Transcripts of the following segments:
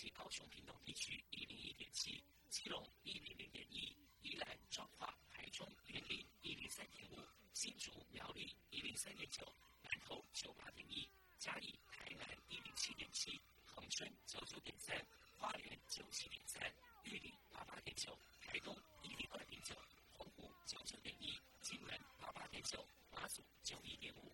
及高雄屏东地区一零一点七，基隆一零零点一，宜兰彰化台中园林一零三点五，新竹苗栗一零三点九，南投九八点一，嘉义台南一零七点七，恒春九九点三，花莲九七点三，玉里八八点九，台东一零二点九，澎湖九九点一，金门八八点九，马祖九一点五。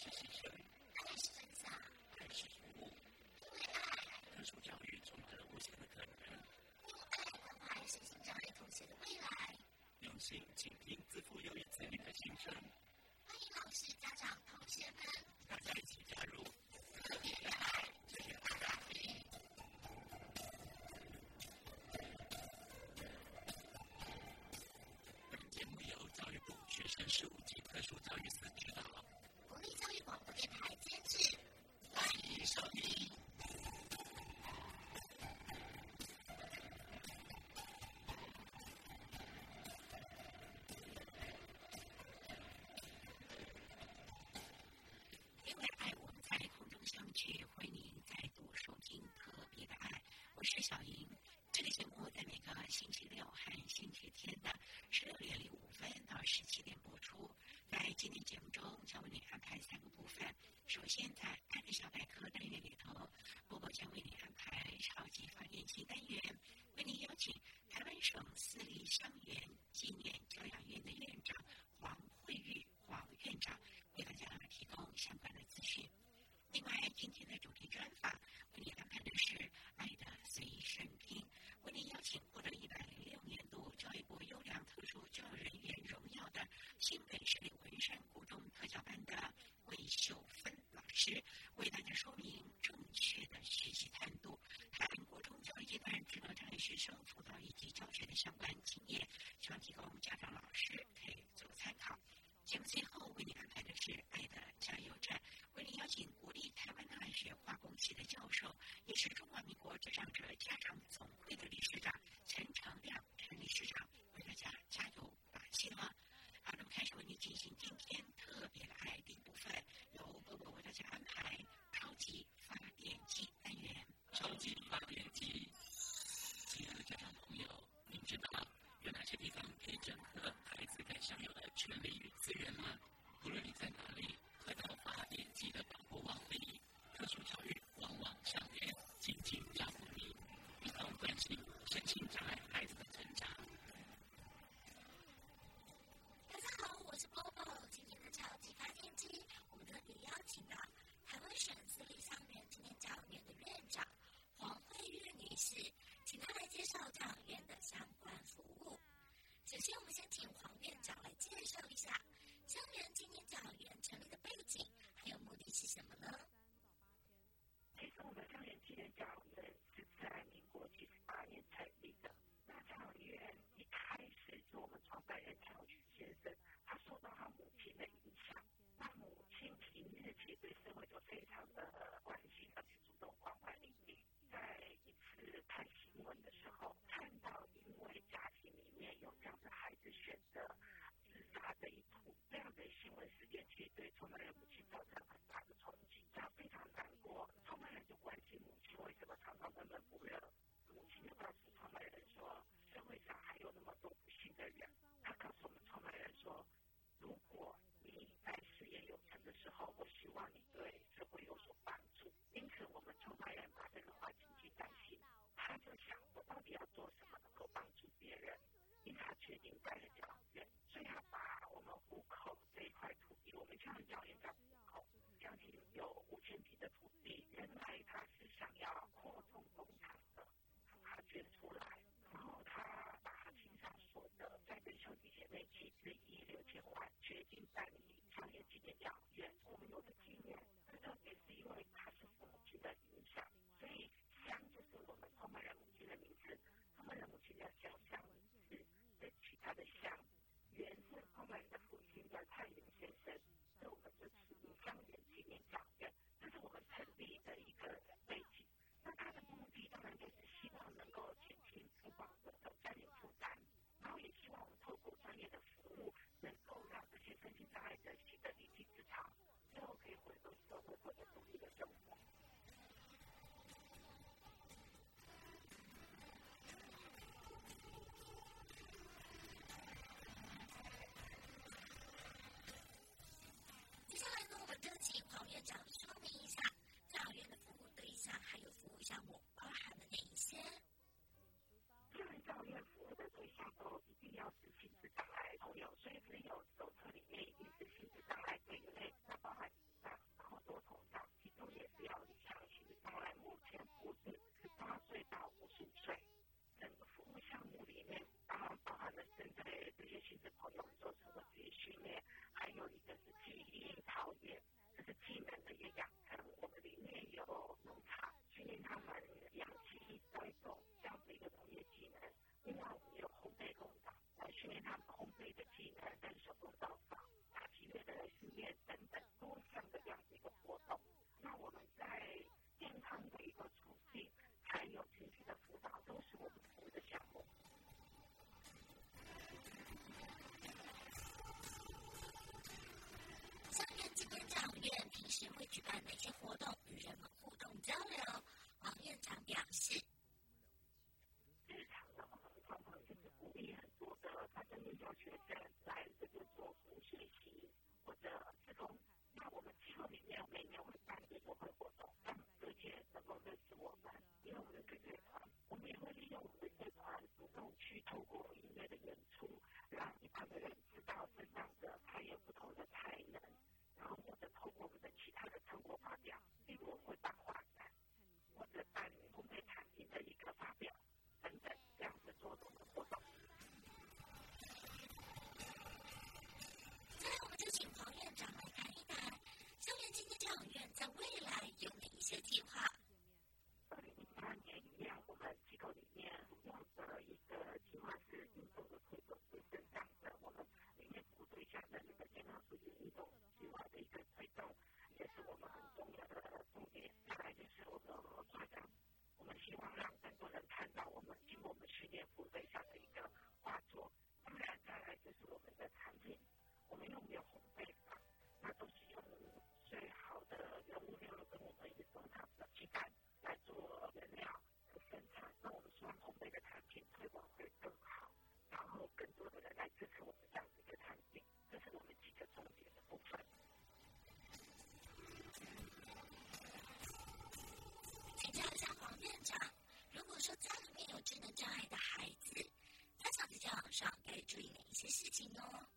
是牺牲，爱是分享，爱是服务，因为爱，特殊教育充满了无限的可能。用爱关怀身心的未来，用心倾听自负优越子女的心声。欢迎老师、家长、同学们，大家一起加入。特别是小莹。这个节目在每个星期六和星期天的十六点零五分到十七点播出。在今天节目中，将为您安排三个部分。首先，在爱的小百科单元里头，波波将为您安排超级发电机单元，为您邀请台湾省私立乡园纪念教养院的院长黄慧玉黄院长为大家提供相关的资讯。另外，今天的主题专访为您安排的是爱的随身听，为您邀请获得一百零六年度教育部优良特殊教育人员荣耀的新北市立文山国中特教班的魏秀芬老师，为大家说明正确的学习态度，谈国中教育阶段智能障碍学生辅导以及教学的相关经验，希望提供家长、老师可以做参考。节目最后为你安排的是爱的加油站，为您邀请国立台湾大学化工系的教授，也是中华民国智障者家长总会的理事长亮陈理事长为大家加油打气了。好，那么开始为您进行今天特别的爱的部分，由波波为大家安排超级发电机单元。超级发电机，亲爱的家长朋友，您知道有哪些地方可以整合孩子该享有的权利与资源吗？无论你在哪里，快到发电机的保护网里，特殊教育往往相连，紧紧照顾你，一同关心身心障碍孩子的成长。大家好，我是波波，今天的超级发电机，我们特别邀请到台湾省私立乡园纪念教育院的院长黄慧玉女士，请她来介绍教养院的相关服务。首先，我们先请黄院长来介绍一下乡园纪念教育院成立的背景，还有目的是什么呢？其实我们乡园纪念教育院是在民国七十八年成立的。那教育院一开始是我们创办人乔曲先生，他受到他母亲的影响。那母亲平日其实对社会就非常的关心，而且主动关怀邻里。在一次看新闻的时候，看到因为家庭里面有这样的孩子选择自杀这一途，这样的新闻事件，其实对创办人母亲造成很大的冲击，他非常难过。创办人就关心母亲为什么常常闷闷不乐，母亲告诉创办人说，社会上还有那么多不幸的人。他告诉我们创办人说，如果你在事业有成的时候，我希望你对社会有所帮助。因此，我们创办人把这个话谨记在心。他就想，我到底要做什么能够帮助别人？因此，他决定办了教育院，所以他把我们户口这一块土地，我们叫教育叫，将近有五千平的土地，原来他是想要扩充工厂的，他捐出来，然后他把他亲上所得，再跟兄弟姐妹集资一亿六千万，决定办理创业纪念教育院。我们有的纪念，特别是因为他是父母亲的影响，所以今天教院平时会举办哪些活动障碍的孩子，他想在交往上该注意哪一些事情呢？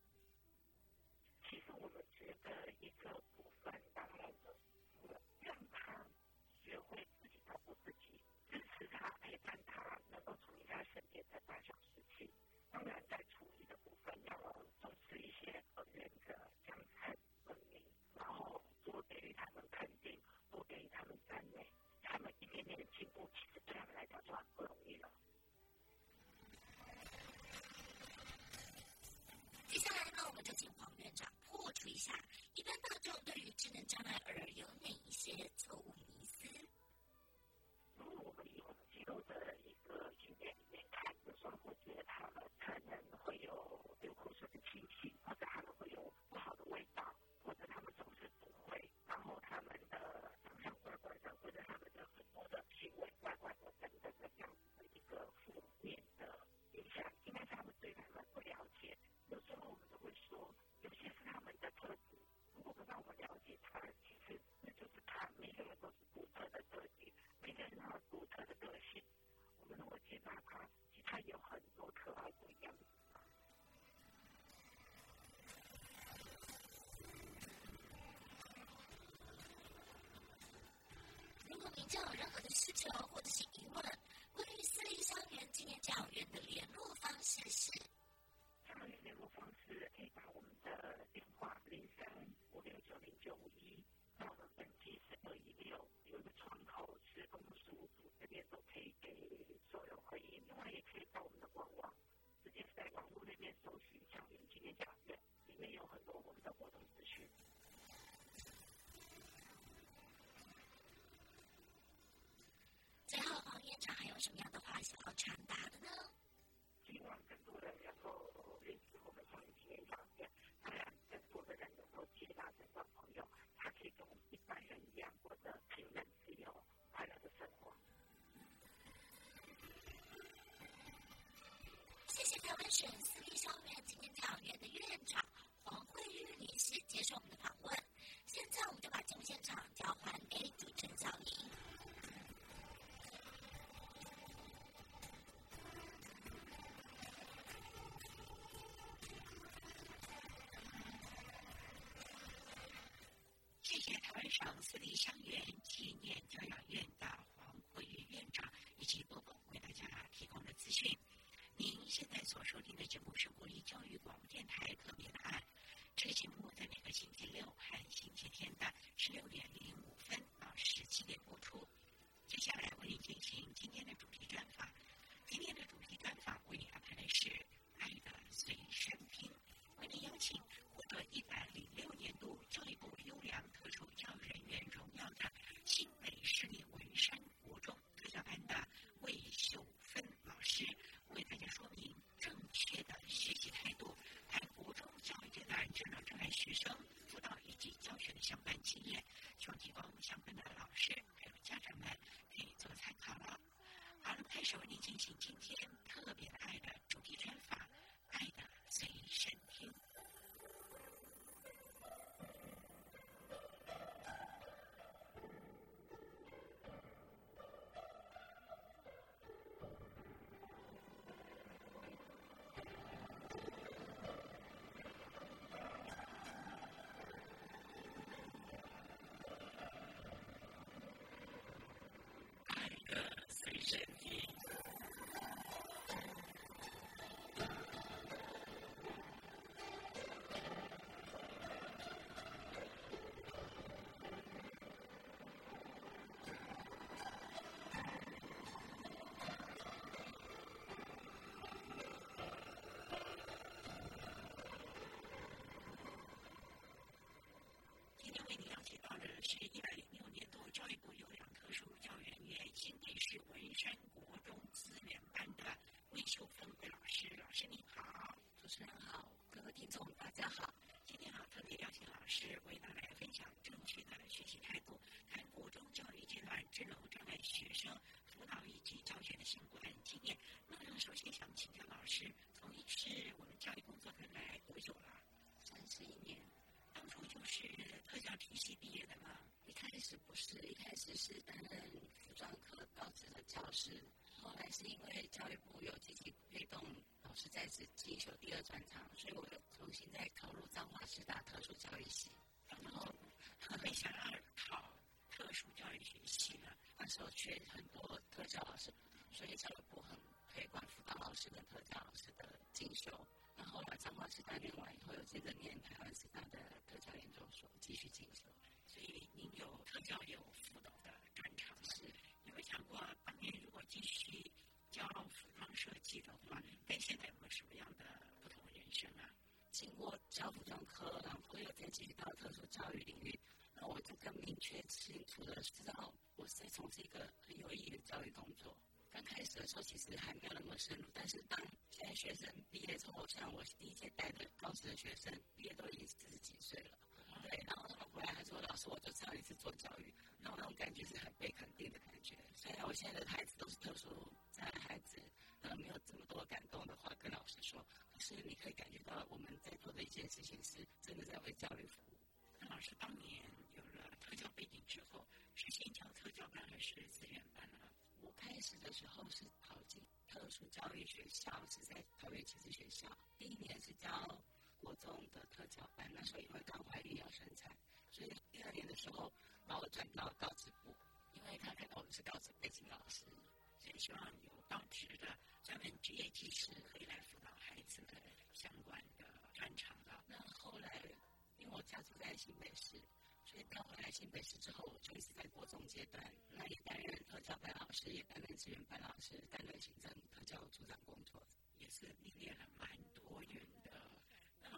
下，一般大众对于智能障碍儿求或者是疑问，关于私立香园纪念教员的联还有什么样的话想要传达的呢？希望更多人认识我们，当然更多的人能够接纳这个朋友，他可以跟们一般人一样，过着平、自由、快乐的生活。谢谢台湾省私立校园青年调研的院长黄慧玉女士接受我们的访。teaching kids 是一百零六年度教育部优良特殊教育原员，新北市文山国中资源班的魏秀芬魏老师，老师你好，主持人好，各位听众大家好，今天啊特别邀请老师为大家分享正确的学习态度，谈国中教育阶段智能障碍学生辅导以及教学的相关经验。那么首先想请教老师，从你是我们教育工作人员多久了？三十一年。当初就是特教体系毕业的。是，一开始是担任服装科高职的教师，后来是因为教育部有积极推动。老师在职进修第二专长，所以我又重新再考入彰化师大特殊教育系，然后很想要考特殊教育学系呢。那时候缺很多特教老师，所以教育部很推广辅导老师跟特教老师的进修。然后来彰化师大念完以后，又接着念台湾师大的特教研究所继续进修。所以您有特教有辅导的专长，是有没想过当年如果继续？教服装设计的话，跟现在有没有什么样的不同人生啊？经过教服装科，然后又再继续到特殊教育领域，那我就更明确清楚的知道，我是在从事一个很有意义的教育工作。刚开始的时候其实还没有那么深入，但是当现在学生毕业之后，像我第一届带的高职的学生毕业都已经四十几岁了，对，然后他们回来还说老师，我就知道你是做教育，那我那种感觉是很被肯定的感觉。虽然我现在的孩子都是特殊。孩子呃没有这么多感动的话跟老师说，可是你可以感觉到我们在做的一件事情是真的在为教育服务。那老师当年有了特教背景之后，是先教特教班还是资源班呢？我开始的时候是考进特殊教育学校，是在桃园启智学校。第一年是教国中的特教班，那时候因为刚怀孕要生产，所以第二年的时候把我转到高职部，因为他看到我是高职背景老师。所以希望有到职的专门职业技师可以来辅导孩子的相关的专长的。那后来，因为我家住在新北市，所以调回来新北市之后，就一直在国中阶段，那也担任特教班老师，也担任资源班老师，担任行政特教组长工作，也是历练了蛮多元的。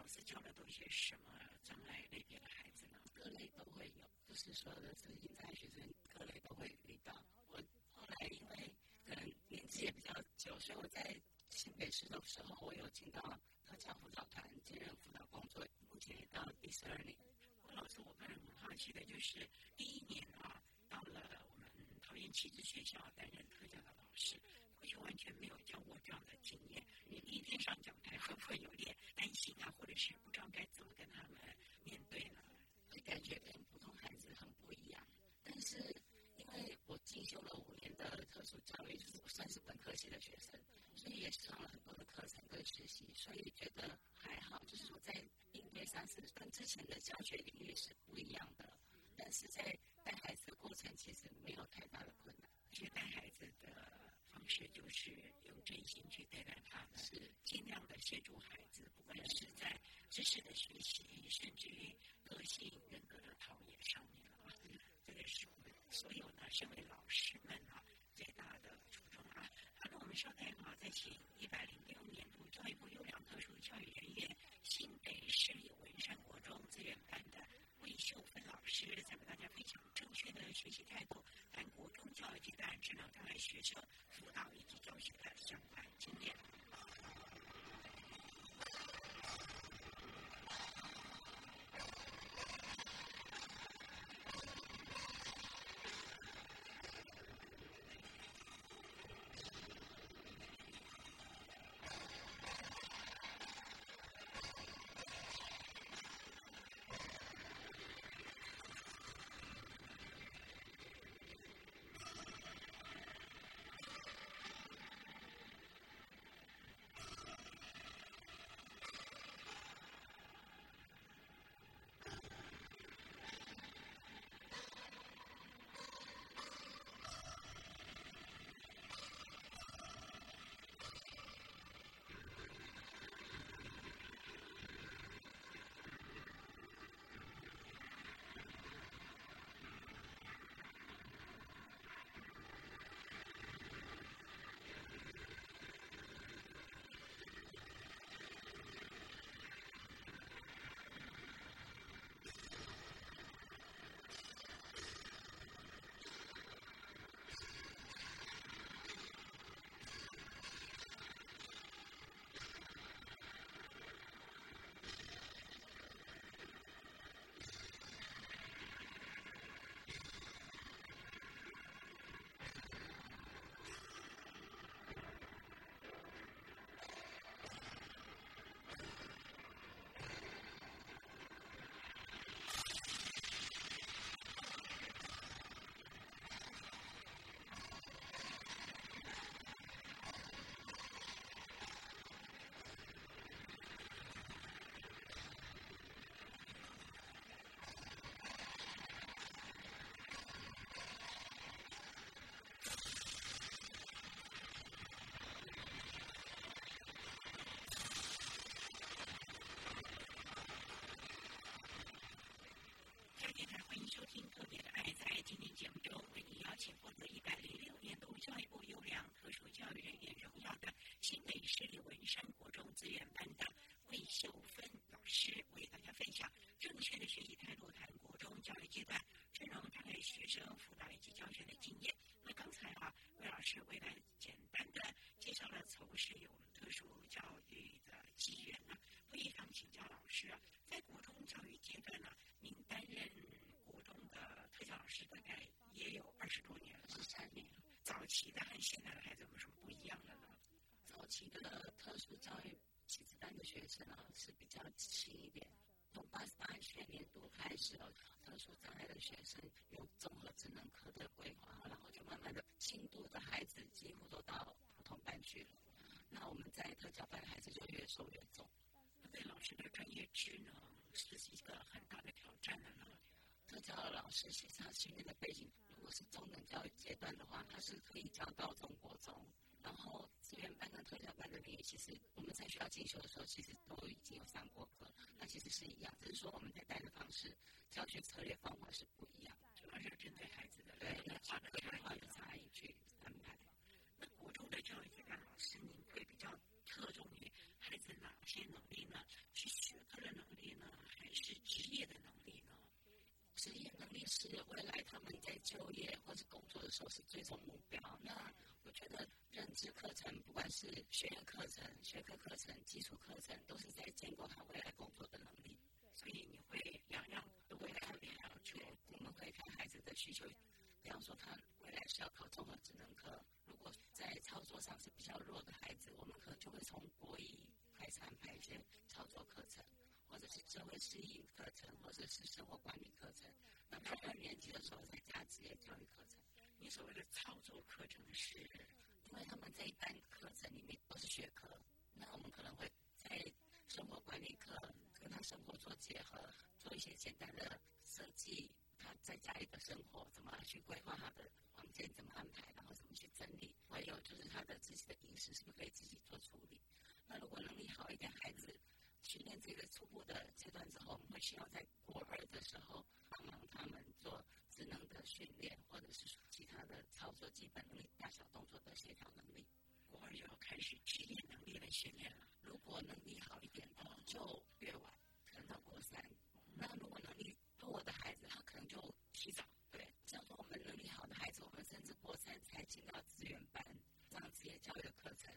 老师教的都些什么障碍类别的孩子呢？各类都会有，不是所有的身心障碍学生，各类都会遇到。我后来因为可能年纪也比较久，所以我在新北市的时候，我有进到特教辅导团兼任辅导工作，目前也到第十二年。我老师，我个人很好奇的就是，第一年啊，到了我们桃园启智学校担任特教的老师，过去完全没有教过这样的经验。你第一天上讲台会不会有点担心啊，或者是不知道该怎么跟他们面对呢？会感觉跟普通孩子很不一样，但是因为。我进修了五年的特殊教育，就是我算是本科系的学生，所以也上了很多的课程跟实习，所以觉得还好。就是说在应对上是跟之前的教学领域是不一样的，但是在带孩子的过程其实没有太大的困难。其实带孩子的式就是用真心去对待他们，是尽量的协助孩子，不管是在知识的学习，甚至于个性人格的陶冶上面啊，这个是我们。所有呢，身为老师们啊，最大的初衷啊。好，那我们稍待啊，再请一百零六年度教育部优良特殊教育人员新北市有文山国中资源秀芬老师，再为大家分享正确的学习态度，谈国中教育阶段智能障碍学生辅导以及教学的相关经验。早期的和现在的孩子有什么不一样的呢？早期的特殊教育。其实班的学生啊是比较轻一点，从八十八学年度开始哦，特殊障碍的学生有综合智能课的规划，然后就慢慢的轻度的孩子几乎都到普通班去了。那我们在特教班的孩子就越收越重。对老师的专业技能是一个很大的挑战的呢。特教老师其实他训练的背景，如果是中等教育阶段的话，他是可以教到中国中。然后资源班跟特教班的领域，其实我们在学校进修的时候，其实都已经有上过课，那其实是一样，只是说我们在带的方式、教学策略方法是不一样，主要是针对孩子的对那化的个化的差异去安排。那国中的教育阶段，老师您会比较侧重于孩子哪些能力呢？是学科的能力呢，还是职业的能力呢？职业能力是未来他们在就业或者工作的时候是最终目标。那我觉得。认知课程，不管是学业课程、学科课程、基础课程，都是在建构他未来工作的能力。所以你会两样都会特别要求。我们会看孩子的需求，比方说他未来是要考综合智能课，如果在操作上是比较弱的孩子，我们可能就会从国一开始安排一些操作课程，或者是社会适应课程，或者是生活管理课程。那到二年级的时候再加职业教育课程。你所谓的操作课程是？因为他们这一班课程里面都是学科，那我们可能会在生活管理课跟他生活做结合，做一些简单的设计。他在家里的生活怎么去规划他的房间，怎么安排，然后怎么去整理。还有就是他的自己的饮食是不是可以自己做处理？那如果能力好一点，孩子训练这个段之后，我们会需要在国二的时候帮忙他们做智能的训练，或者是其他的操作基本能力。大小动作的协调能力，国二就要开始职业能力的训练了。如果能力好一点的，就越晚，可能到国三。那如果能力弱的孩子，他可能就提早。对，像说我们能力好的孩子，我们甚至国三才进到资源班上职业教育的课程。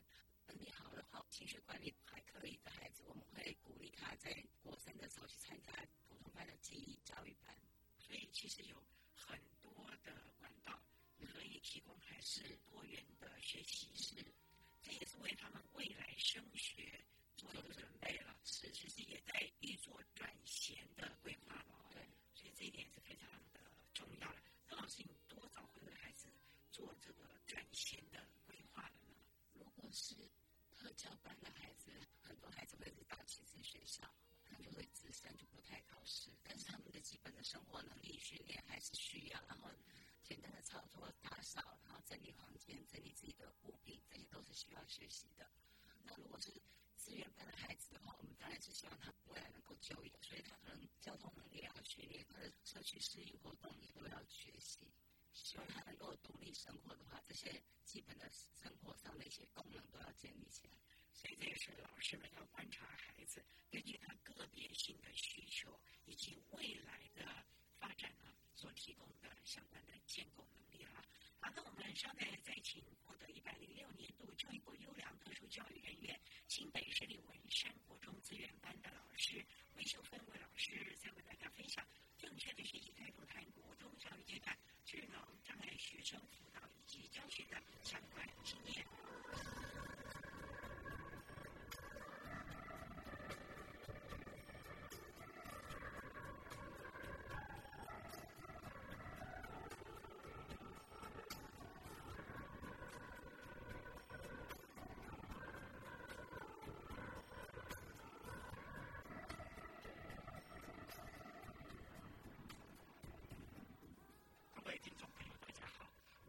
能力好的话，情绪管理还可以的孩子，我们会鼓励他在国三的时候去参加普通班的记忆教育班。所以其实有很多的管道。可以提供还是多元的学习是，这也是为他们未来升学做的准备了，是其实也在预做转衔的规划了。对，所以这一点是非常的重要的。那老师，你多少会为孩子做这个转衔的规划了呢？如果是特教班的孩子，很多孩子会是到其实学校，他就会自身就不太考试，但是他们的基本的生活能力训练还是需要，然后。简单的操作、打扫，然后整理房间、整理自己的物品，这些都是需要学习的。那如果是资源班的孩子的话，我们当然是希望他未来能够就业，所以他可能交通能力要训练，他的社区适应活动也都要学习。希望他能够独立生活的话，这些基本的生活上的一些功能都要建立起来。所以这也是老师们要观察孩子，根据他个别性的需求以及未来的发展呢。所提供的相关的建构能力啊。好，那我们稍待再请获得一百零六年度教育部优良特殊教育人员新北市立文山国中资源班的老师魏秀芬魏老师，再为大家分享正确的学习态度，谈国中教育阶段智能障碍学生辅导以及教学的相关经验。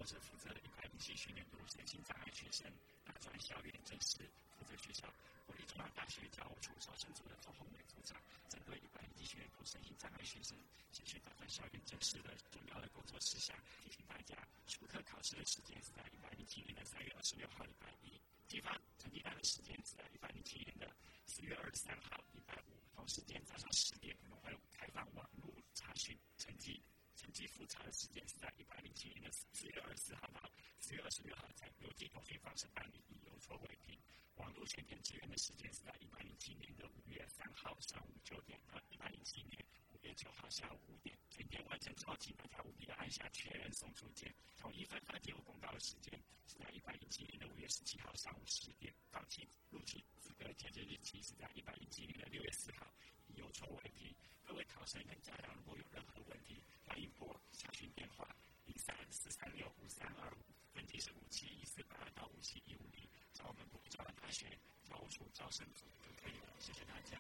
是负责一百零七学年度身心障碍学生大专校园正式负责学校国立中央大学教务处招生组的周宏伟组长，针对一百零七学年度身心障碍学生先选大专校园正式的重要的工作事项，提醒大家：初科考试的时间是在一百零七年的三月二十六号礼拜一，地方成绩单的时间是在一百零七年的四月二十三号礼拜时间早上十点，我们会开放网络查询成绩。成绩复查的时间是在一百零七年的四月二十四号到四月二十六号，在邮寄通讯方式办理，以邮戳为凭。网络全天支援的时间是在一百零七年的五月三号上午九点到一百零七年五月九号下午五点。全天完成之后，请大家务必要按下确认送出键。统一分发给我公告的时间是在一百零七年的五月十七号上午十点。到期录取资格截止日期是在一百零七年的六月四号，以邮戳为凭。各位考生跟家长如果有任何问题，欢迎拨查询电话零三四三六五三二五，分机是四百二到五七一五零，找我们部招办大学教务处招生组就可以了。谢谢大家。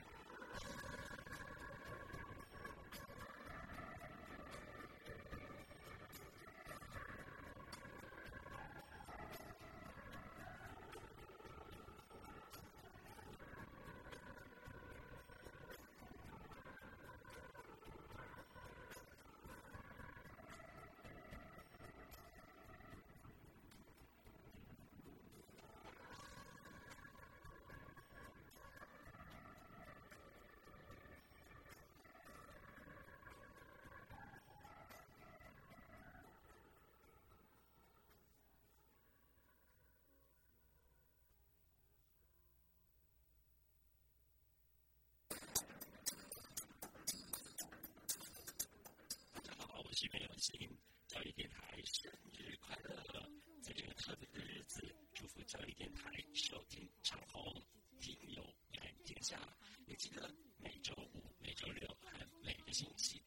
西北有心，教育电台生日快乐！在这个特别的日子，祝福教育电台收听长虹，听友满天下。也记得每周五、每周六和每个星期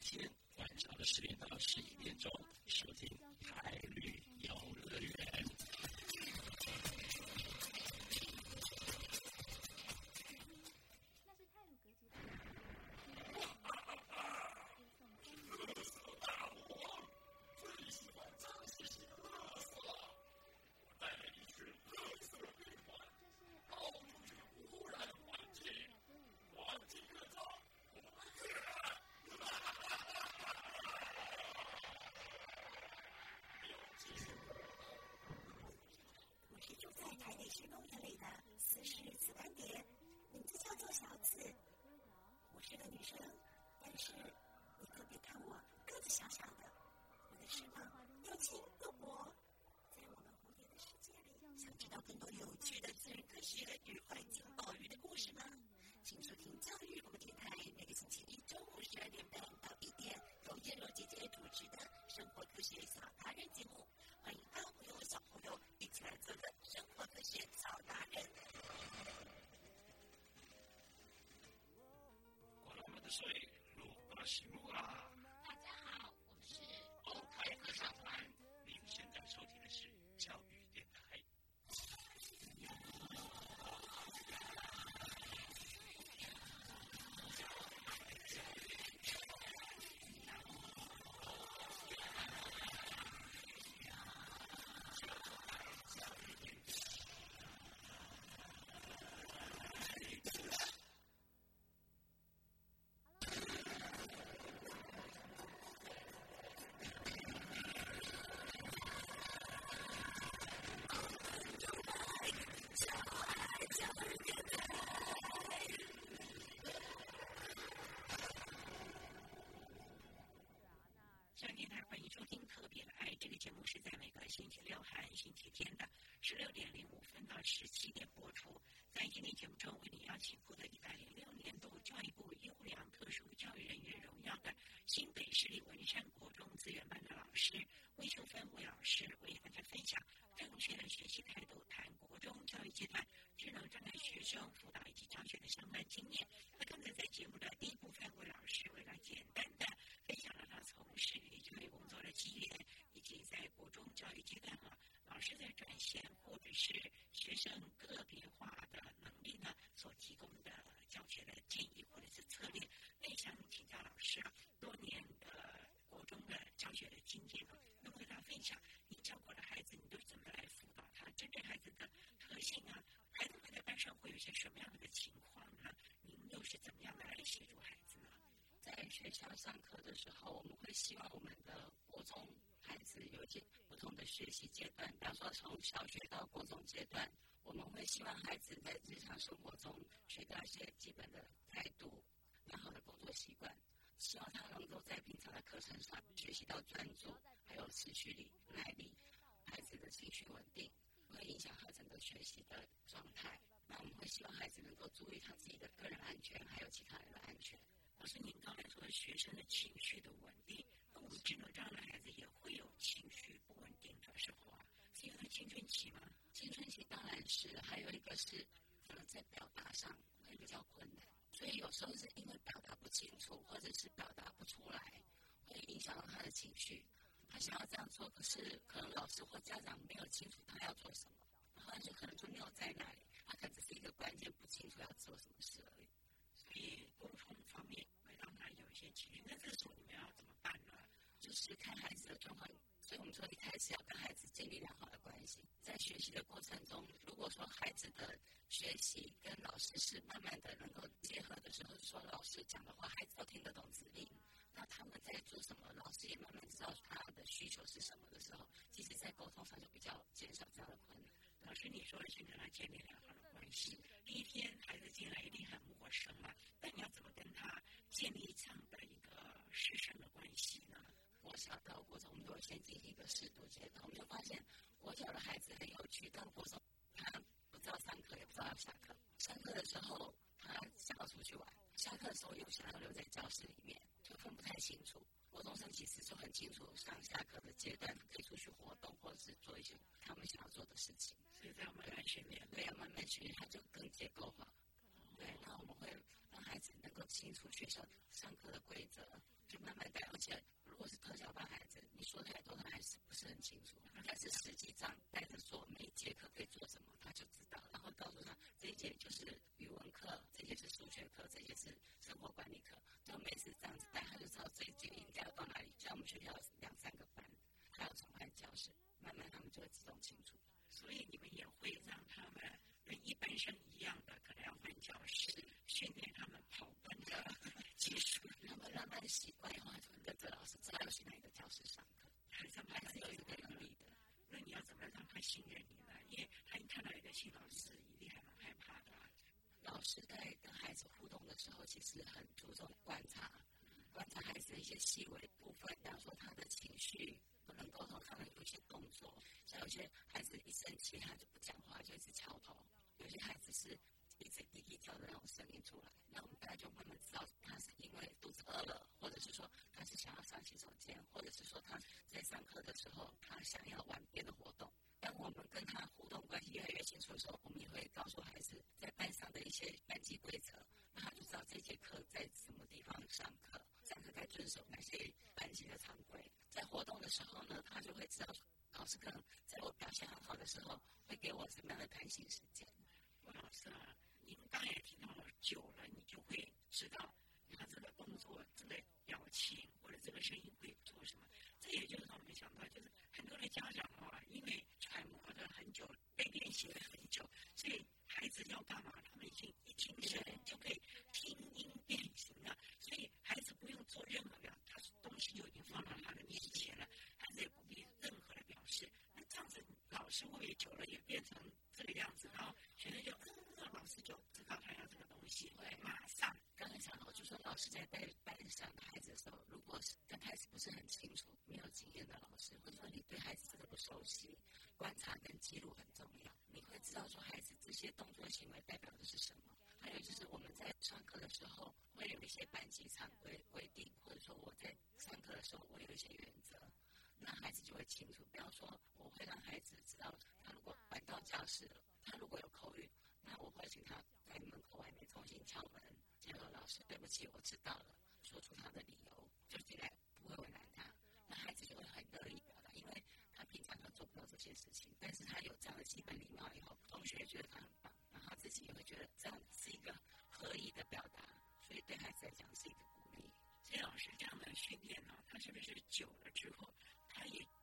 小紫。我是个女生，但是你可别看我个子小小的，我的翅膀又轻又薄。在我们蝴蝶的世界里，想知道更多有趣的自然科学与环境保育的故事吗？请收听教育广播电台，每个星期一中午十二点半到一点，由叶罗姐姐主持的生活科学小达人节目。欢迎大朋友、小朋友一起来做个生活科学小达人。过了我们的水，路到西木啦！大家好，我们是欧台合唱团，您现在收听的是教育电台。电台欢迎收听《特别的爱》这个节目，是在每个星期六和星期天的十六点零五分到十七点播出。在今天节目中，为您邀请获得一百零六年度教育部优良特殊教育人员荣耀的新北市立文山国中资源班的老师魏秀芬魏老师，为大家分享正确的学习态度，谈国中教育阶段智能障碍学生辅导以及教学的相关经验。那刚才在节目的第一部分，魏老师为了简单的分享了他从事于教育工作的机缘，以及在国中教育阶段啊，老师在转衔或者是学生个别化的能力呢，所提供的教学的建议或者是策略。那也想请教老师啊，多年的国中的教学的经验啊，能和他分享你教过的孩子，你都怎么来辅导他？针对孩子的特性啊，孩子们在班上会有些什么样的情况呢？您又是怎么样来协助孩子呢？在学校上课的时候，我们会希望我们的国中孩子有一些不同的学习阶段，比方说从小学到国中阶段，我们会希望孩子在日常生活中学到一些基本的态度，良好的工作习惯希望他能够在平常的课程上学习到专注，还有持续力、耐力，孩子的情绪稳定，会影响他整个学习的状态。那我们会希望孩子能够注意他自己的个人安全，还有其他人的安全。老师，您刚才说学生的情绪的稳定，那我们知道这样的孩子也会有情绪不稳定的时候啊，是因为青春期吗？青春期当然是，还有一个是可能在表达上会比较困难，所以有时候是因为表达不清楚，或者是表达不出来，会影响到他的情绪。他想要这样做，可是可能老师或家长没有清楚他要做什么，然后就可能就没有在那里，他可能只是一个关键不清楚要做什么事而已。所以沟通方面会让他有一些情绪，那这时候你们要怎么办呢？就是看孩子的状况。所以我们说，一开始要跟孩子建立良好的关系。在学习的过程中，如果说孩子的学习跟老师是慢慢的能够结合的时候，说老师讲的话，孩子都听得懂指令，那他们在做什么，老师也慢慢知道他的需求是什么的时候，其实在沟通上就比较减少这样的困难。老师，你说先跟他建立良好的关系，第一天孩子进来一定很陌生嘛，那你要怎么跟他建立这样的一个师生的关系呢？我想到国中，我们都先进行一个适度阶段。我们就发现，国小的孩子很有趣，到国中他不知道上课，也不知道要下课。上课的时候他想要出去玩，下课的时候又想要留在教室里面，就分不太清楚。国中生其实就很清楚，上下课的阶段可以出去活动，或者是做一些他们想要做的事情。所以在慢慢训练，对，要慢慢训练，他就更结构化。对，那我们会让孩子能够清楚学校上课的规则，就慢慢带，而且。或是特教班孩子，你说太多，他还是不是很清楚。但是实际上带着做每节课可以做什么，他就知道。然后告诉他，这一节就是语文课，这节是数学课，这节是生活管理课。就每次这样子带，他就知道这一节应该要到哪里。像我们学校两三个班，还要重换教室，慢慢他们就会自动清楚。所以你们也会让他们跟一般生一样的，可能要换教室，训练他们跑步的技术，让他们慢慢习惯的话。就跟着老师知道要去哪个教室上课，孩子还是有一个能力的。那你要怎么让他信任你呢？因为他一看到一个新老师，一定还蛮害怕的。老师在跟孩子互动的时候，其实很注重观察，观察孩子的一些细微部分，比方说他的情绪不能沟通，可能有一些动作，像有些孩子一生气他就不讲话，就一直敲头；有些孩子是。一直滴滴叫的那种声音出来，那我们大家就慢慢知道他是因为肚子饿了，或者是说他是想要上洗手间，或者是说他在上课的时候他想要玩别的活动。当我们跟他互动关系越来越清楚的时候，我们也会告诉孩子在班上的一些班级规则，让他就知道这节课在什么地方上课，上课该遵守哪些班级的常规。在活动的时候呢，他就会知道老师可能在我表现很好的时候会给我什么样的弹性时间。老师啊。您刚也听到了，久了你就会知道他这个动作、这个表情或者这个声音会做什么。这也就是我们想到，就是很多的家长啊，因为揣摩了很久，被练习了很久，所以孩子要干嘛，他们已经一听声就可以听音辨形了。所以孩子不用做任何表，他东西就已经放到他的面前了，孩子也不必任何的表示。那这样子，老师我也久了也变成这个样子？然后学生就。老师就知道他要这个东西，会马上。刚才讲到，就说老师在带班上的孩子的时候，如果是刚开始不是很清楚、没有经验的老师，或者说你对孩子这个不熟悉，观察跟记录很重要。你会知道说孩子这些动作行为代表的是什么。还有就是我们在上课的时候会有一些班级常规规定，或者说我在上课的时候我有一些原则，那孩子就会清楚。比方说，我会让孩子知道，他如果回到教室了，他如果有口语。那我会请他在门口外面重新敲门，结果老师对不起，我知道了，说出他的理由，就进来不会为难他，那孩子就会很乐意表达，因为他平常他做不到这些事情，但是他有这样的基本礼貌以后，同学觉得他很棒，然后自己也会觉得这样是一个合意的表达，所以对孩子来讲是一个鼓励。所以老师这样的训练呢，他是不是久了之后，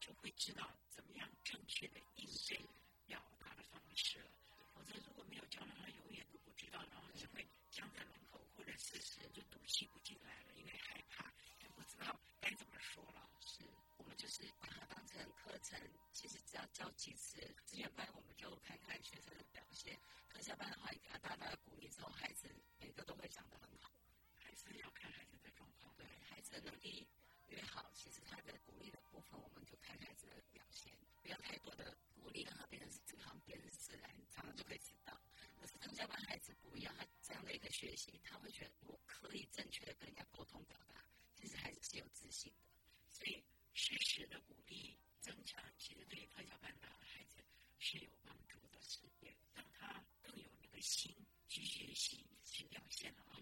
就会知道怎么样正确的应对表达的方式了？否则，如果没有教，他永远都不知道，然后就会僵在门口，或者是就赌气不进来了，因为害怕，也不知道该怎么说了。是我们就是把它当成课程，其实只要教几次，资源班我们就看看学生的表现，特效班的话，你给他大大的鼓励之后，孩子每个都会讲得很好。还是要看孩子的状况，对孩子。的能力越好，其实他的鼓励的部分，我们就看孩子的表现，不要太多的鼓励，让他变成是正常，变成自然，他们就可以知道。可是他们家班孩子不一样，他这样的一个学习，他会觉得我可以正确的跟人家沟通表达，其实孩子是有自信的。所以适时的鼓励增强，其实对特教班的孩子是有帮助的，是也让他更有那个心去学习、去表现了啊。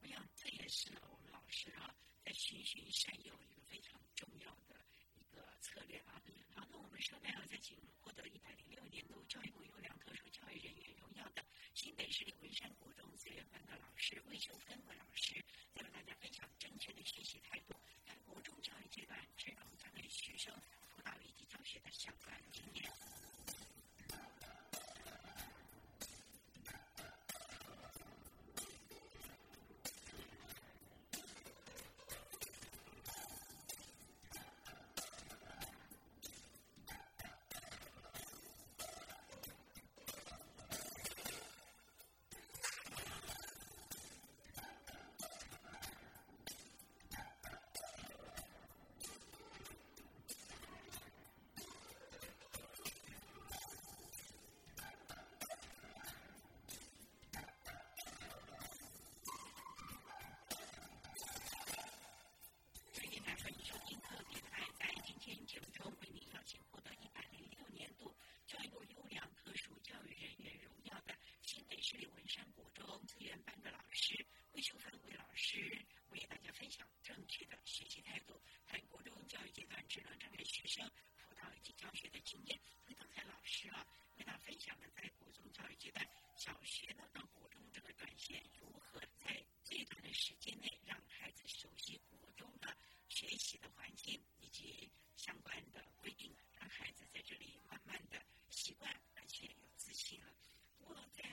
我想这也是我们老师啊在循循善诱一个非常重要的一个策略啊。好，那我们说呢，在请获得一百零六年度教育部优良特殊教育人员荣耀的新北市立文山国中资源班的老师魏秀芬魏老师，再和大家分享正确的学习态度在。国中教育阶段智能障碍学生辅导以及教学的相关学生辅导以及教学的经验和刚才老师啊跟他分享的在古中教育阶段小学的到活动这个短线如何在最短的时间内让孩子熟悉活动的学习的环境以及相关的规定让孩子在这里慢慢的习惯而且有自信了。我在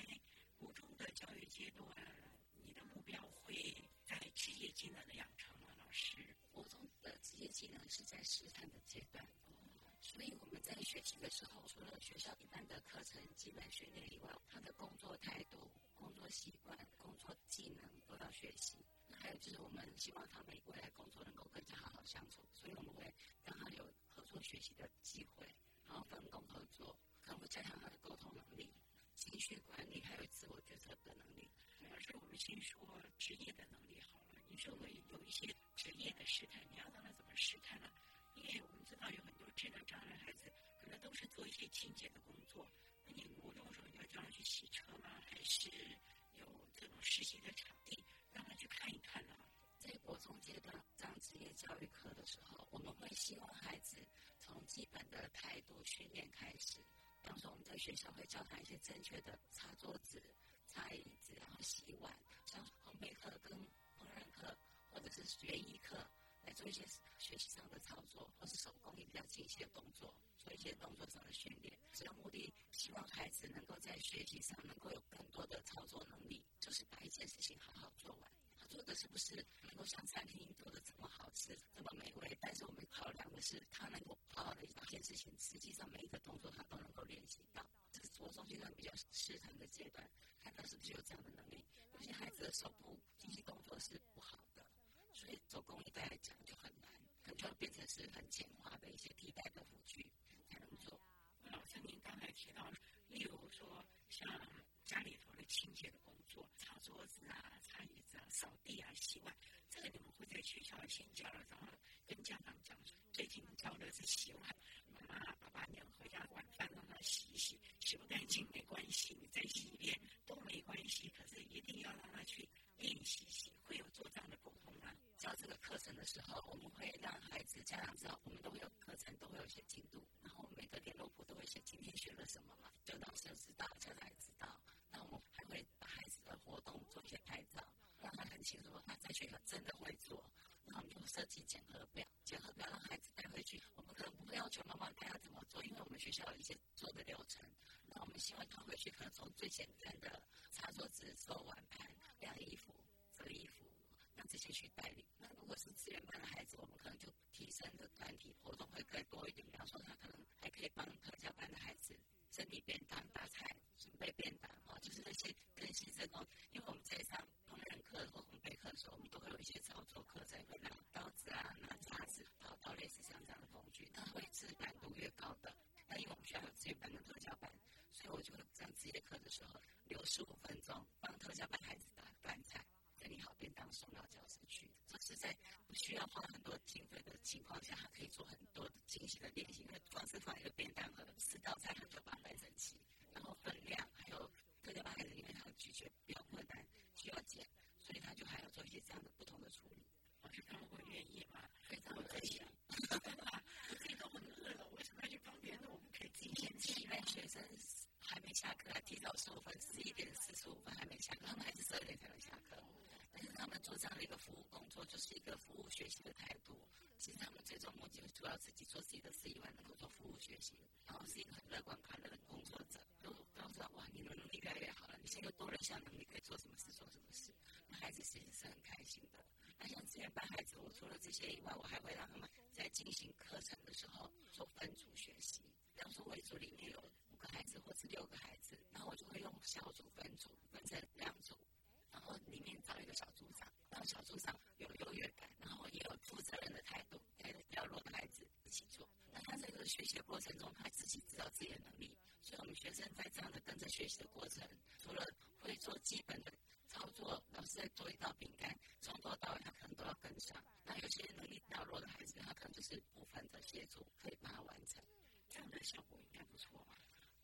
不同的教育阶段技能是在试探的阶段，所以我们在学习的时候，除了学校一般的课程基本训练以外，他的工作态度、工作习惯、工作技能都要学习。还有就是，我们希望他们未来工作能够更加好好相处，所以我们会让他有合作学习的机会，然后分工合作，可能会加强他的沟通能力、情绪管理，还有自我决策的能力。而是我们先说职业的能力好了，你说会有一些职业的试探，你要让他怎么。试探了，因为我们知道有很多智能障碍孩子，可能都是做一些清洁的工作。那你无论说你要叫他去洗车吗？还是有这种实习的场地让他去看一看呢？在国中阶段上职业教育课的时候，我们会希望孩子从基本的态度训练开始。比方说，我们在学校会教他一些正确的擦桌子、擦椅子，然后洗碗，像烘焙课跟，或者是学艺课。来做一些学习上的操作，或是手工也比较精细的动作，做一些动作上的训练。这个目的希望孩子能够在学习上能够有更多的操作能力，就是把一件事情好好做完。他做的是不是能够像餐厅做的这么好吃、这么美味？但是我们考量的是他能够好好的一件事情，实际上每一个动作他都能够练习到。这是做中阶段比较试探的阶段，看他是不是有这样的能力。有些孩子的手部精细动作是不好。做工艺来讲就很难，可能就要变成是很简化的一些替代的辅具才能做。老师，您刚才提到，例如说像家里头的清洁的工作，擦桌子啊、擦椅子啊、扫地啊、洗碗，这个你们会在学校先教了，然后跟家长讲，最近教的是洗碗，妈妈、爸爸娘回家晚饭让他洗一洗，洗不干净没关系，你再洗一遍都没关系，可是一定要让他去练习，会有做这样的沟通吗？教这个课程的时候，我们会让孩子、家长知道，我们都会有课程，都会有一些进度，然后每个联络簿都会写今天学了什么嘛，就老师知道，家长也知道。那我们还会把孩子的活动做一些拍照，让他很清楚他在学校真的会做。然后我们就设计检核表，检核表让孩子带回去。我们可能不会要求妈妈带他怎么做，因为我们学校有一些做的流程。那我们希望他回去可能从最简单的擦桌子、收碗盘、晾衣服、折衣服，那这些去带领。那如果是资源班的孩子，我们可能就提升的团体活动会更多一点。比方说，他可能还可以帮特教班的孩子整理便当、打菜、准备便当，哦，就是那些更新这种。因为我们在上烹饪课或烘焙课的时候，我们都会有一些操作课程，会拿刀子啊、拿叉子、刀刀类似像这样的工具，它会是难度越高的。那因为我们需要有资源班跟特教班。所以我就会上职业课的时候留十五分钟帮特教班孩子打饭菜，整理好便当送到教室去。这是在不需要花很多经费的情况下，还可以做很多的精细的练习。因为光是放一个便当盒，四道菜他就把它摆整齐，然后分量还有特教班孩子因为他的咀嚼比较困难，需要减，所以他就还要做一些这样的不同的处理。我是他们会愿意吗？非常 的愿意。学生还没下课，提早十五分，十一点四十五分还没下课，他们还是十二点才能下课。但是他们做这样的一个服务工作，就是一个服务学习的态度。其实他们最终目的，主要自己做自己的事以外，能够做服务学习，然后是一个很乐观快乐的工作者。都告诉他，哇，你的能力越来越好了，你现在多了项能力，可以做什么事做什么事。那孩子其实是很开心的。全班孩子，我除了这些以外，我还会让他们在进行课程的时候做分组学习。比方说，我一组里面有五个孩子或是六个孩子，然后我就会用小组分组，分成两组，然后里面找一个小组长，让小组长有优越感，然后也有负责任的态度，带比较弱的孩子一起做。那他这个学习的过程中，他自己知道自己的能力，所以我们学生在这样的跟着学习的过程，除了会做基本的操作，老师在做一道饼干，从头到尾他可能都要跟上。那有些能力比较弱的孩子，他可能就是部分的协助，可以帮他完成。这样的效果应该不错？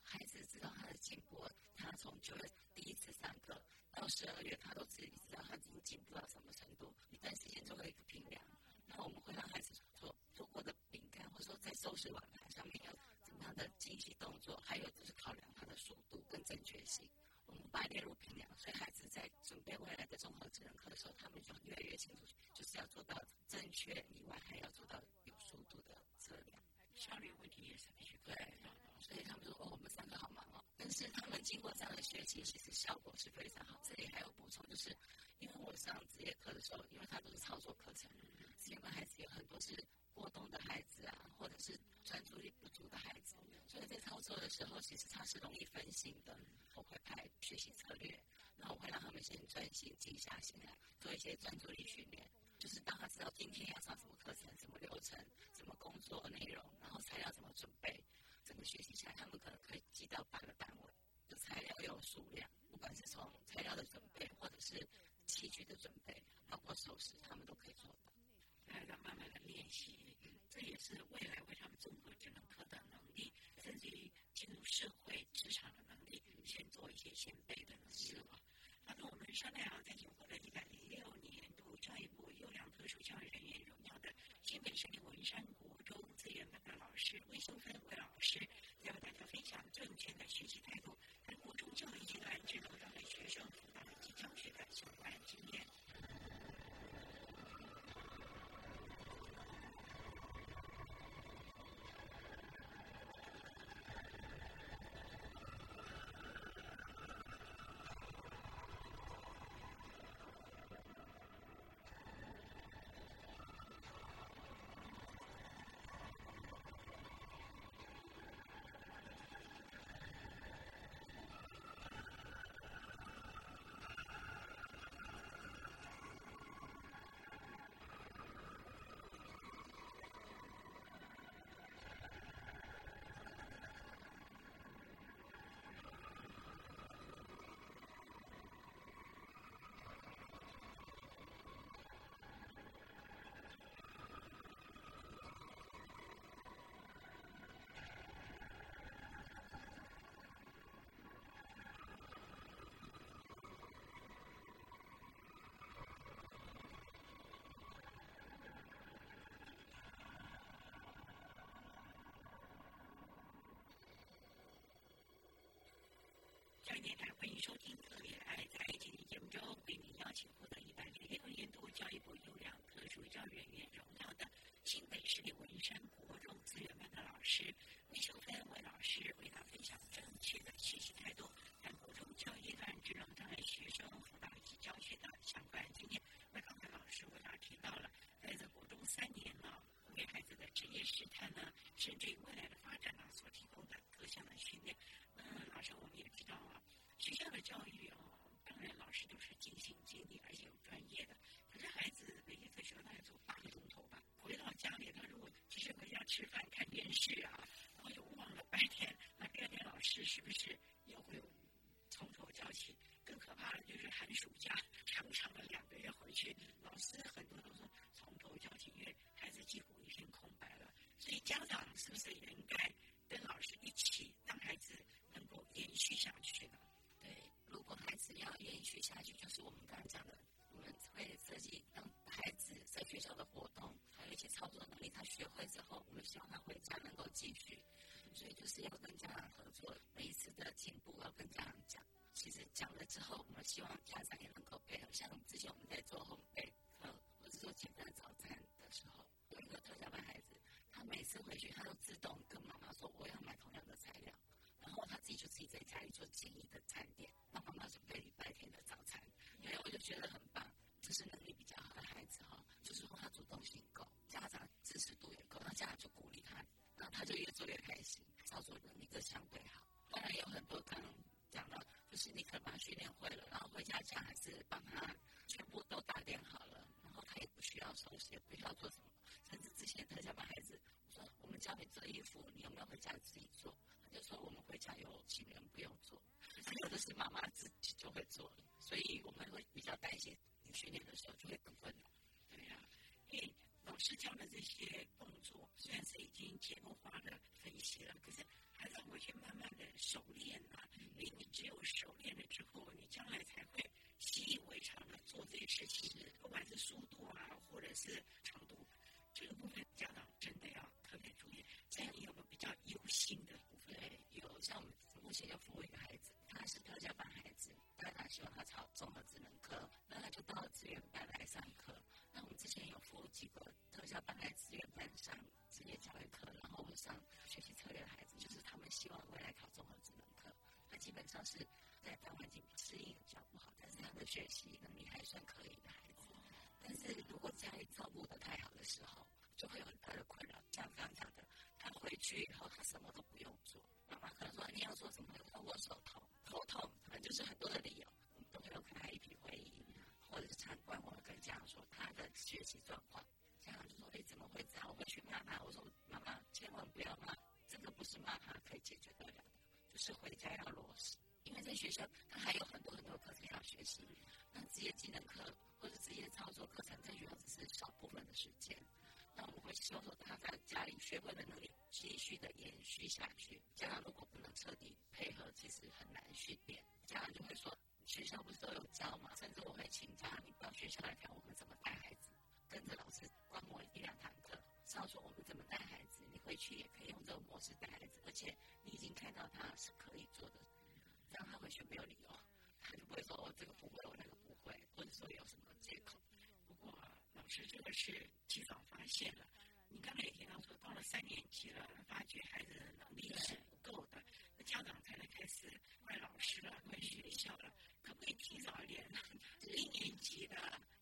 孩子知道他的进步，他从九月第一次上课到十二月，他都自己知道他已经进步到什么程度。一段时间做了一个评量，那我们会让孩子做做过的饼干，或者说在收拾碗盘上面有怎么样的精细动作，还有就是考量他的速度跟正确性，我们把列入评量。所以孩子在准备未来的综合智能课的时候，他们就越来越清楚，就是要做到正确以外，还要做到有速度的测量。效率问题也是必须对，所以他们说哦，我们三个好忙哦。但是他们经过这样的学习，其实效果是非常好。这里还有补充，就是因为我上职业课的时候，因为他都是操作课程，职业班孩子有很多是过动的孩子啊，或者是专注力不足的孩子，所以在操作的时候，其实他是容易分心的。我会排学习策略，然后我会让他们先专心静下心来做一些专注力训练。就是当他知道今天要上什么课程、什么流程、什么工作内容，然后材料怎么准备，整个学习下来，他们可能可以记到八个单位。的材料有数量，不管是从材料的准备，或者是器具的准备，包括收拾，他们都可以做到。来要慢慢的练习，这也是未来为他们综合智能课的能力，甚至于进入社会职场的能力，先做一些先备的能力。好的，我们商量在经过了一百零六年度教育部优良特殊教育人员荣耀的新北市立文山国中资源班的老师魏秀芬魏老师，要和大家分享正确的学习态度，在国中教育阶段智能障碍学生辅导及教学的相关经验。电台欢迎收听《特别爱》。在今天节目中，为您邀请获得一百零六年度教育部优良特殊教育人员荣耀的新北市立文山国中资源班的老师魏秀芬魏老师，为大家分享正确的学习态度，在国中教育阶段智能障碍学生辅导及教学的相关经验。那刚才老师为大家提到了，在这国中三年呢，为孩子的职业试探呢，甚至于未来教育哦，当然老师都是尽心尽力而且有专业的，可是孩子每天在学校大做八个钟头吧。回到家里，他如果只是回家吃饭、看电视啊，然后又忘了白天，那第二天老师是不是也会从头教起？更可怕的就是寒暑假长长的两个月回去，老师很多都是从头教起，因为孩子几乎一片空白了。所以家长是不是也？希望他回家能够继续。所以就是要跟家长合作，每一次的进步要跟家长讲。其实讲了之后，我们希望家长也能够配合。像之前我们在做烘焙课或者做简单的早餐的时候，有一个特教班孩子，他每次回去他都自动跟妈妈说我要买同样的材料，然后他自己就自己在家里做简易的餐点，帮妈妈准备礼拜天的早餐。因为我就觉得很棒，这是能力比较好的孩子哈，就是说他主动性够，家长支持度也够，那家长就鼓励他，然后他就越开心，操作能力就相对好。当然有很多刚讲到。就是你可把训练会了，然后回家家还是帮他全部都打点好了，然后他也不需要手洗，也不需要做什么。甚至之前他家把孩子，我说我们教你做衣服，你有没有回家自己做？他就说我们回家有请人不用做，有的是妈妈自己就会做了，所以我们会比较担心你训练的时候就会更困难。老师教的这些动作虽然是已经结构化的分析了，可是还是回去慢慢的熟练啊。因为你只有熟练了之后，你将来才会习以为常的做这些事情，不管是速度啊，或者是长度，这个部分家长真的要特别注意。这样你有个比较忧心的部分？有，像我们目前要服务一个孩子，他是特教班孩子，家长希望他考综合智能科，那他就到资源班来上课。那我们之前有服务几个特教班来资源班上职业教育课，然后上学习策略的孩子，就是他们希望未来考综合智能课。他。基本上是在大环境适应比较不好，但是他的学习能力还算可以的孩子。但是如果家里照顾的太好的时候，就会有很大的困扰。像刚刚讲的，他回去以后他什么都不用做，妈妈可能说你要做什么？我手痛，头痛，反正就是很多的理由。我们都会有跟他一起会议，或者是参观，我会跟家长说他的学习状况。家长就说：“哎，怎么会这样？”我会去骂他。我说：“妈妈，千万不要骂，这个不是骂他可以解决得了的，就。”是回家要落实，因为在学校他还有很多很多课程要学习。那职业技能课或者职业操作课程在学校只是少部分的时间。那我会希望说他在家里学会的能力继续的延续下去。家长如果不能彻底配合，其实很难训练。家长就会说学校不是都？请假你到学校来看我们怎么带孩子，跟着老师观摩一两堂课，告诉我们怎么带孩子。你回去也可以用这个模式带孩子，而且。你已经看到他是可以做的，这样他回去没有理由，他就不会说我这个不会，我那个不会，或者说有什么借口。不过老师这个是及早发现了，你刚才也提到说，到了三年级了，发觉孩子的能力是不够的，家长才能开始怪老师了，怪学校了，可不可以提早一点？一年级的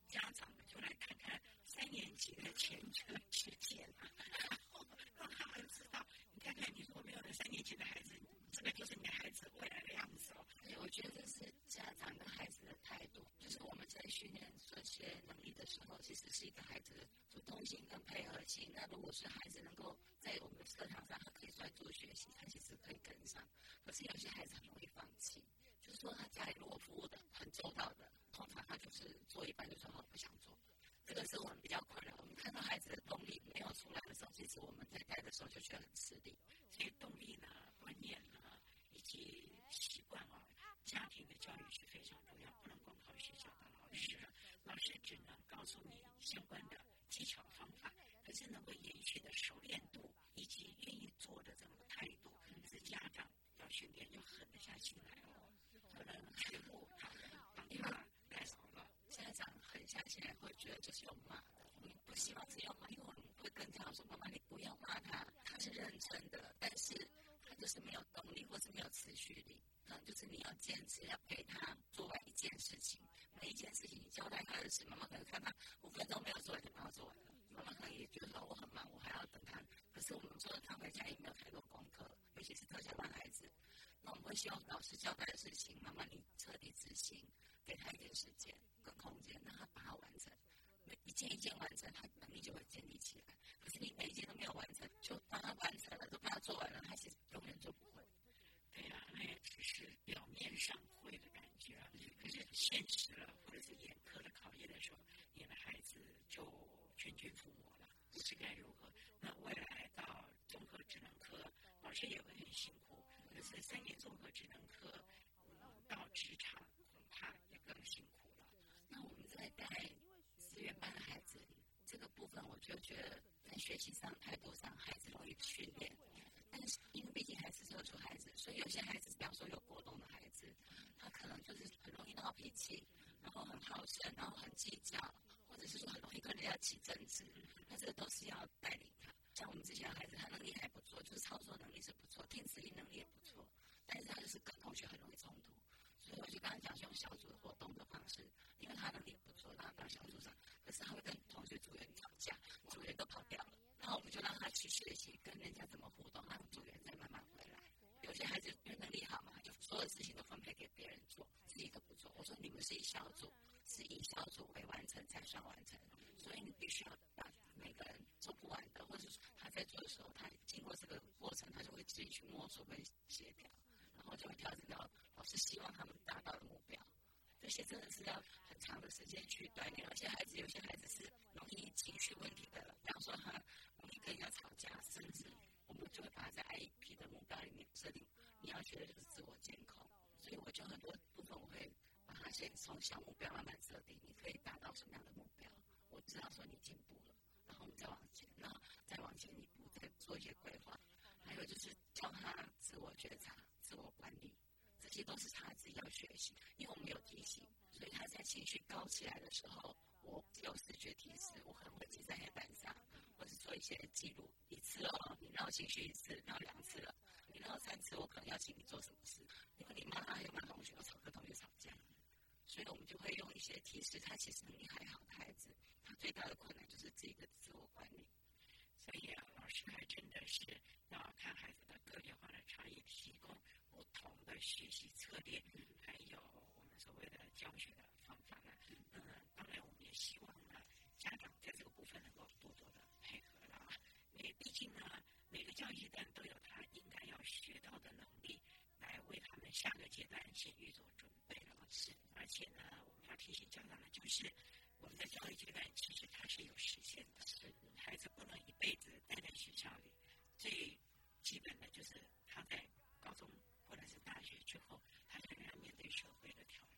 家长们就来看看三年级的前车之鉴啊，然后让他们知道。你看看你所没有的三年级的孩子，这个就是你孩子未来的样子哦。我觉得是家长跟孩子的态度，就是我们在训练这些能力的时候，其实是一个孩子的主动性跟配合性。那如果是孩子能够在我们的课堂上，他可以专注学习，他其实可以跟上。可是有些孩子很容易放弃，就是说他家里如果服务的很周到的，通常他就是做一半就说我不想做。这个是我们比较困扰。我们看到孩子的动力没有出来的时候，其实我们在带的时候就觉得很吃力。所以动力呢、观念呢以及习惯啊，家庭的教育是非常重要，不能光靠学校的老师。老师只能告诉你相关的技巧方法，可是能够延续的熟练度以及愿意做的这种态度，是家长要训练要狠得下心来哦。可能学步他当他。家长很相信，会觉得就是要骂的。我们不希望是要骂，因为我们会跟家长说：“妈妈，你不要骂他，他是认真的，但是他就是没有动力，或是没有持续力。嗯，就是你要坚持，要陪他做完一件事情。每一件事情你交代他的事，妈妈可能看他五分钟没有做完就把他做完了。妈妈可能也觉得我很忙，我还要等他。可是我们说他回家也没有太多功课，尤其是特教班孩子。那我们会希望老师交代的事情，妈妈你彻底执行，给他一点时间。”跟空间，让他把它完成，每一件一件完成，他能力就会建立起来。可是你每一件都没有完成，就帮他完成了，都帮他做完了，他其实永远做不会。对呀，那也只是表面上会的感觉。可是现实了，或者是严苛的考验的时候，你的孩子就。全军覆没了，不知该如何。那未来到综合职能科，老师也会很辛苦。可是三年综合职能科，到职场恐怕也更辛苦了。那我们在带资源班的孩子这个部分，我就觉得在学习上、态度上，孩子容易训练。但是因为毕竟还是特殊孩子，所以有些孩子，比方说有过动的孩子，他可能就是很容易闹脾气，然后很好胜，然后很计较。或者是说很容易跟人家起争执，那这个都是要带领他。像我们之前的孩子，他能力还不错，就是操作能力是不错，听词力能力也不错，但是他就是跟同学很容易冲突。所以我就刚刚讲，用小组活动的方式，因为他能力不错，让他到小组上，可是他会跟同学组员吵架，组员都跑掉了，然后我们就让他去学习跟人家怎么互动，让组员再慢慢回来。有些孩子因为能力好嘛，就所有事情都分配给别人做，自己都不做。我说你们是一小组。是以小组为完成才算完成，所以你必须要把每个人做不完的，或者是他在做的时候，他经过这个过程，他就会自己去摸索跟协调，然后就会调整到老师希望他们达到的目标。这些真的是要很长的时间去锻炼，而且孩子有些孩子是容易情绪问题的，比方说他容易跟人家吵架，甚至我们就会把它在 IEP 的目标里面设定，你要学的就是自我监控，所以我就很多部分我会把它。先从小目标慢慢设定，你可以达到什么样的目标？我知道说你进步了，然后我们再往前，然后再往前一步，再做一些规划。还有就是教他自我觉察、自我管理，这些都是他自己要学习。因为我们有提醒，所以他在情绪高起来的时候，我有视觉提示，我可能会记在黑板上，或者做一些记录。一次哦，你闹情绪一次，闹两次了，你闹三次，我可能要请你做什么事？因为你骂他，还有骂同学，我吵跟同学吵架。所以我们就会用一些提示，他其实你还好的孩子，他最大的困难就是自己的自我管理。所以，老师还真的是要看孩子的个别化的差异，提供不同的学习策略，还有我们所谓的教学的方法呢。嗯，当然我们也希望呢，家长在这个部分能够多多的配合了啊，因为毕竟呢，每个教育阶段都有他应该要学到的能力，来为他们下个阶段先预做准备了。是，而且呢，我们要提醒家长的，就是我们的教育阶段，其实它是有时限的。是，孩子不能一辈子待在学校里。最基本的就是他在高中或者是大学之后，他仍然面对社会的挑战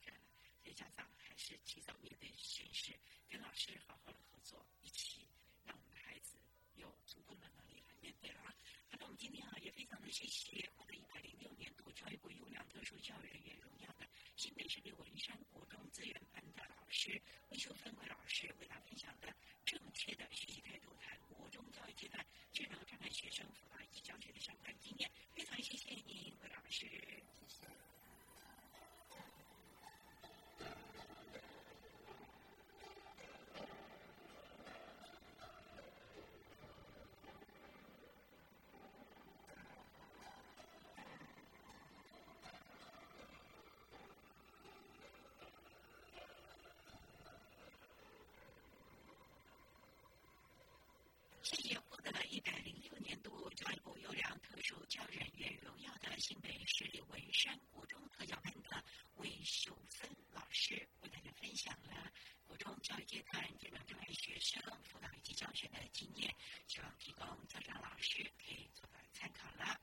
家长还是提早面对现实，跟老师好好的合作，一起让我们的孩子有足够的能力来面对了啊。好的，我们今天啊也非常的谢谢获得一百零六年度教育部优良特殊教育人员荣耀的。新北市立文山国中资源班的老师魏秀芬为老师为大家分享的正确的学习态度，谈国中教育阶段智能障碍学生辅导以及教学的相关经验，非常谢谢您，魏老师。谢谢获得一百零六年度教育部优良特殊教育人员荣耀的新北市立文山国中特教班的魏秀芬老师，为大家分享了国中教育阶段智能障碍学生辅导以及教学的经验，希望提供家长老师可以做个参考了。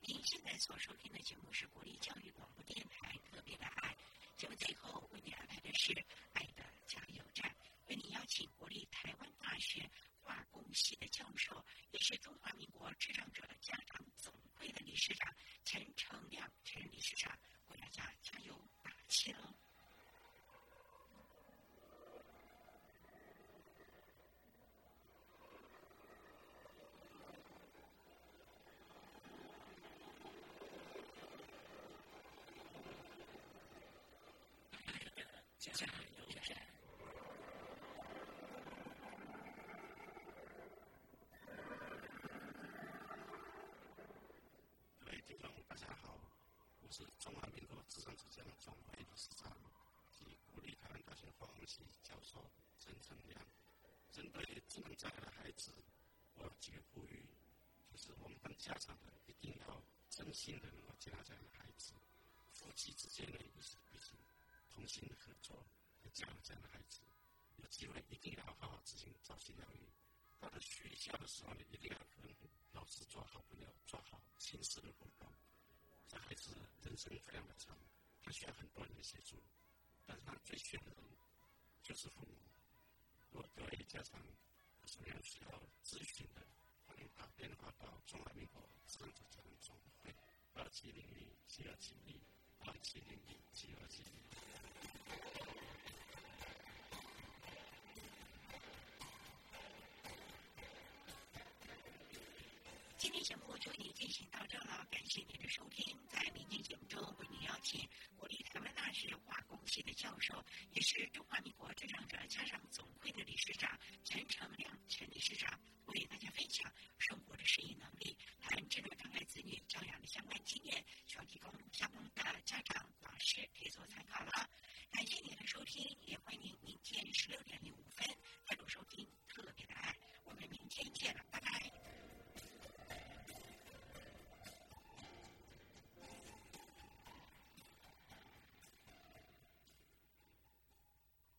您现在所收听的节目是国立教育广播电台特别的爱，节目最后为您安排的是爱的加油站，为您邀请国立台湾大学。化工系的教授，也是中华民国智障者家长总会的理事长陈成亮陈理事长，为大家加油打气喽！接下来。是中华民国智障者家长总会理事长及国立台湾大学化工系教授陈成良，针对智能障碍的孩子，我有几个呼吁，就是我们当家长的一定要真心的能够接纳这样的孩子，夫妻之间呢也是必须同心合作来教育这样的孩子，有机会一定要好好执行早期教育。到了学校的时候呢，一定要跟老师做好朋友，做好亲子的互动。这孩子人生非常的长，他需要很多人的协助，但是他最需要的人就是父母。如果各位家长有什么样需要咨询的，欢迎打电话到中华民国智能家庭总会二七零零七二七零二七零零七二七零。节目就已进行到这了感谢您的收听在明天节目中为您邀请国立台湾大学化工系的教授也是中华民国家长者家长总会的理事长陈成良陈理事长为大家分享生活的适应能力谈这个障碍子女教养的相关经验需要提供相关的家长老师可以做参考了。感谢您的收听也欢迎您天十六点零五分再度收听特别的爱我们明天见了拜拜。